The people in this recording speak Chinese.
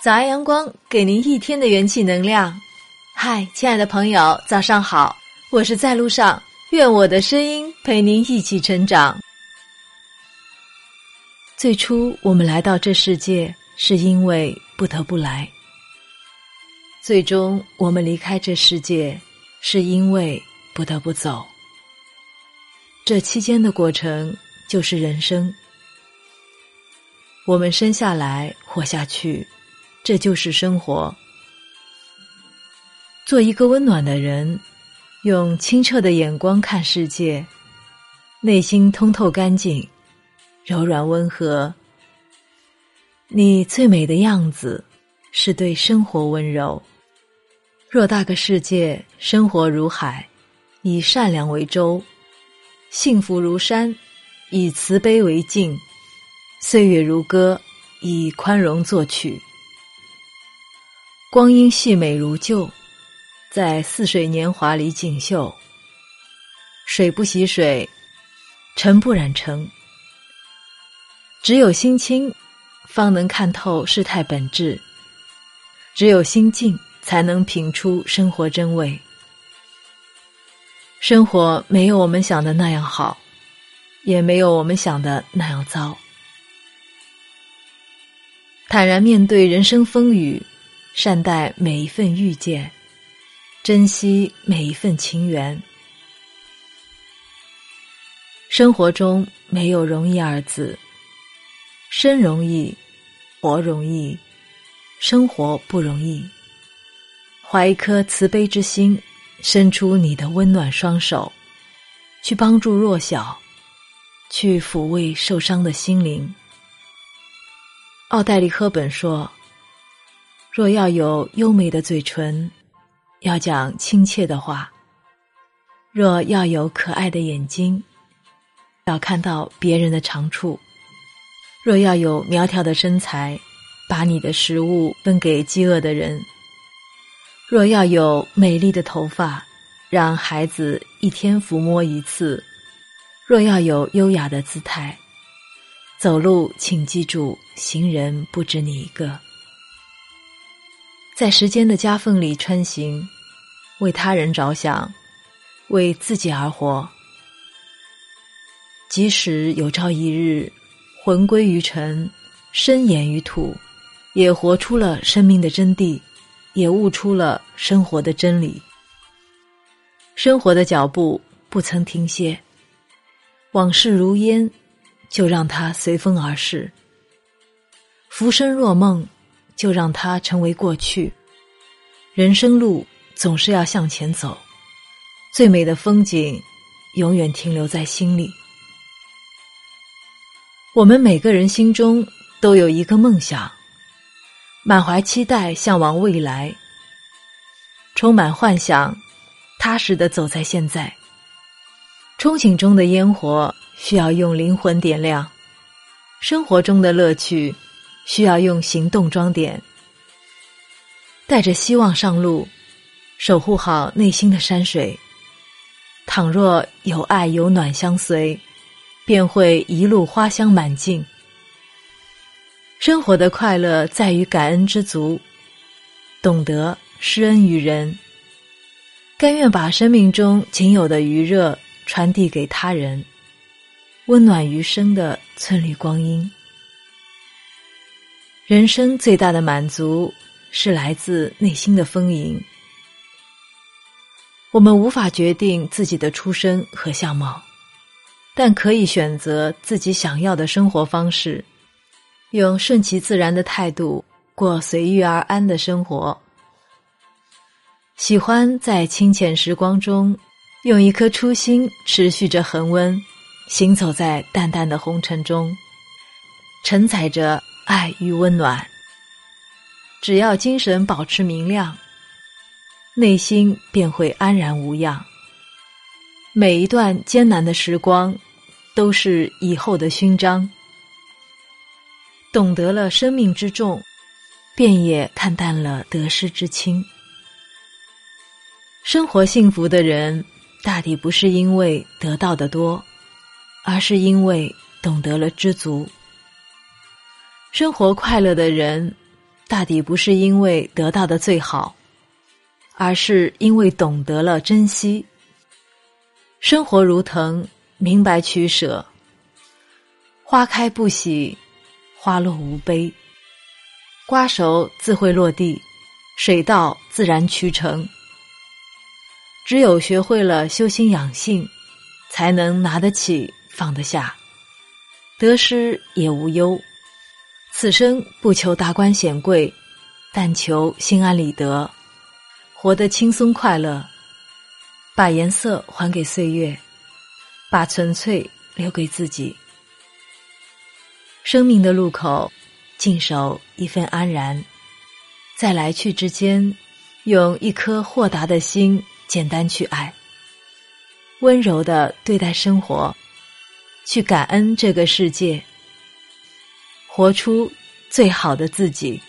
早安，阳光，给您一天的元气能量。嗨，亲爱的朋友，早上好！我是在路上，愿我的声音陪您一起成长。最初，我们来到这世界，是因为不得不来；最终，我们离开这世界，是因为不得不走。这期间的过程，就是人生。我们生下来，活下去。这就是生活。做一个温暖的人，用清澈的眼光看世界，内心通透干净，柔软温和。你最美的样子，是对生活温柔。偌大个世界，生活如海，以善良为舟；幸福如山，以慈悲为镜；岁月如歌，以宽容作曲。光阴细美如旧，在似水年华里锦绣。水不洗水，尘不染尘。只有心清，方能看透事态本质；只有心静，才能品出生活真味。生活没有我们想的那样好，也没有我们想的那样糟。坦然面对人生风雨。善待每一份遇见，珍惜每一份情缘。生活中没有容易二字，生容易，活容易，生活不容易。怀一颗慈悲之心，伸出你的温暖双手，去帮助弱小，去抚慰受伤的心灵。奥黛丽·赫本说。若要有优美的嘴唇，要讲亲切的话；若要有可爱的眼睛，要看到别人的长处；若要有苗条的身材，把你的食物分给饥饿的人；若要有美丽的头发，让孩子一天抚摸一次；若要有优雅的姿态，走路请记住，行人不止你一个。在时间的夹缝里穿行，为他人着想，为自己而活。即使有朝一日魂归于尘，身掩于土，也活出了生命的真谛，也悟出了生活的真理。生活的脚步不曾停歇，往事如烟，就让它随风而逝。浮生若梦。就让它成为过去。人生路总是要向前走，最美的风景永远停留在心里。我们每个人心中都有一个梦想，满怀期待向往未来，充满幻想，踏实的走在现在。憧憬中的烟火需要用灵魂点亮，生活中的乐趣。需要用行动装点，带着希望上路，守护好内心的山水。倘若有爱有暖相随，便会一路花香满径。生活的快乐在于感恩知足，懂得施恩于人，甘愿把生命中仅有的余热传递给他人，温暖余生的寸缕光阴。人生最大的满足是来自内心的丰盈。我们无法决定自己的出身和相貌，但可以选择自己想要的生活方式，用顺其自然的态度过随遇而安的生活。喜欢在清浅时光中，用一颗初心持续着恒温，行走在淡淡的红尘中，承载着。爱与温暖，只要精神保持明亮，内心便会安然无恙。每一段艰难的时光，都是以后的勋章。懂得了生命之重，便也看淡了得失之轻。生活幸福的人，大抵不是因为得到的多，而是因为懂得了知足。生活快乐的人，大抵不是因为得到的最好，而是因为懂得了珍惜。生活如藤，明白取舍。花开不喜，花落无悲。瓜熟自会落地，水到自然渠成。只有学会了修心养性，才能拿得起放得下，得失也无忧。此生不求达官显贵，但求心安理得，活得轻松快乐。把颜色还给岁月，把纯粹留给自己。生命的路口。静守一份安然，在来去之间，用一颗豁达的心，简单去爱，温柔的对待生活，去感恩这个世界，活出最好的自己。